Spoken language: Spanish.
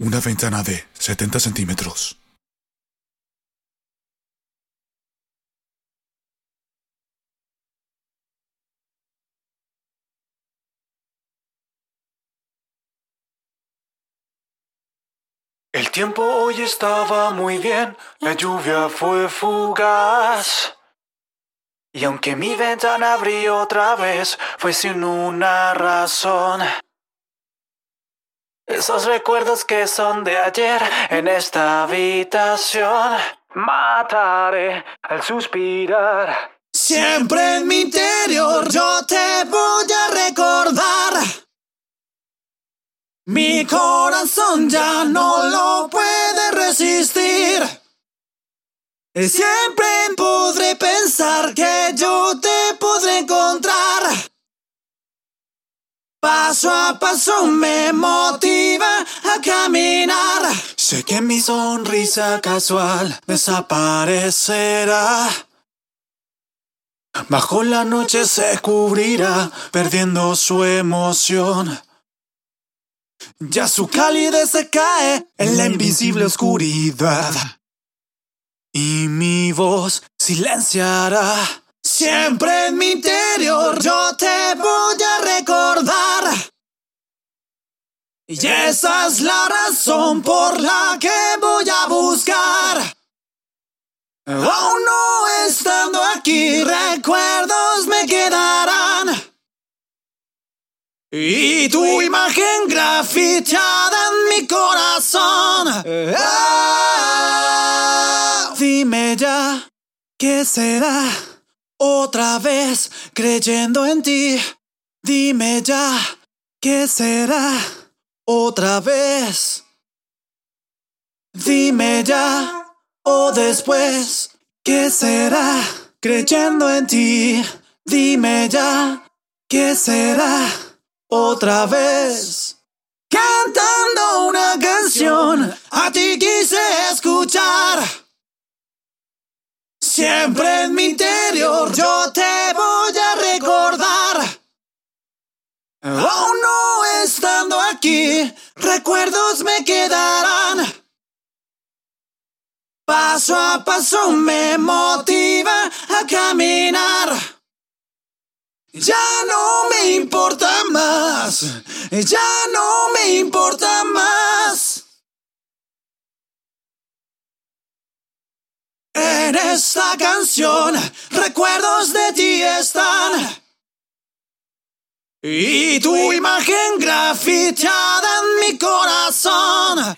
Una ventana de 70 centímetros. El tiempo hoy estaba muy bien, la lluvia fue fugaz. Y aunque mi ventana abrió otra vez, fue sin una razón. Esos recuerdos que son de ayer en esta habitación, mataré al suspirar. Siempre en mi interior yo te voy a recordar. Mi corazón ya no lo puede resistir. Siempre podré pensar que yo te podré encontrar. Paso a paso me motiva a caminar. Sé que mi sonrisa casual desaparecerá. Bajo la noche se cubrirá, perdiendo su emoción. Ya su calidez se cae en la invisible oscuridad. Y mi voz silenciará. Siempre en mi interior yo te voy a recordar. Y esa es la razón por la que voy a buscar. Aún no estando aquí, recuerdos me quedarán. Y tu imagen grafiteada en mi corazón. Ah, dime ya, ¿qué será? Otra vez creyendo en ti. Dime ya, ¿qué será? Otra vez. Dime ya, o después, ¿qué será? Creyendo en ti. Dime ya, ¿qué será? otra vez. Cantando una canción, a ti quise escuchar. Siempre yo te voy a recordar. Aún no estando aquí, recuerdos me quedarán. Paso a paso me motiva a caminar. Ya no me importa más, ya no me importa más. En esta canción, recuerdos de ti están. Y tu imagen grafiteada en mi corazón.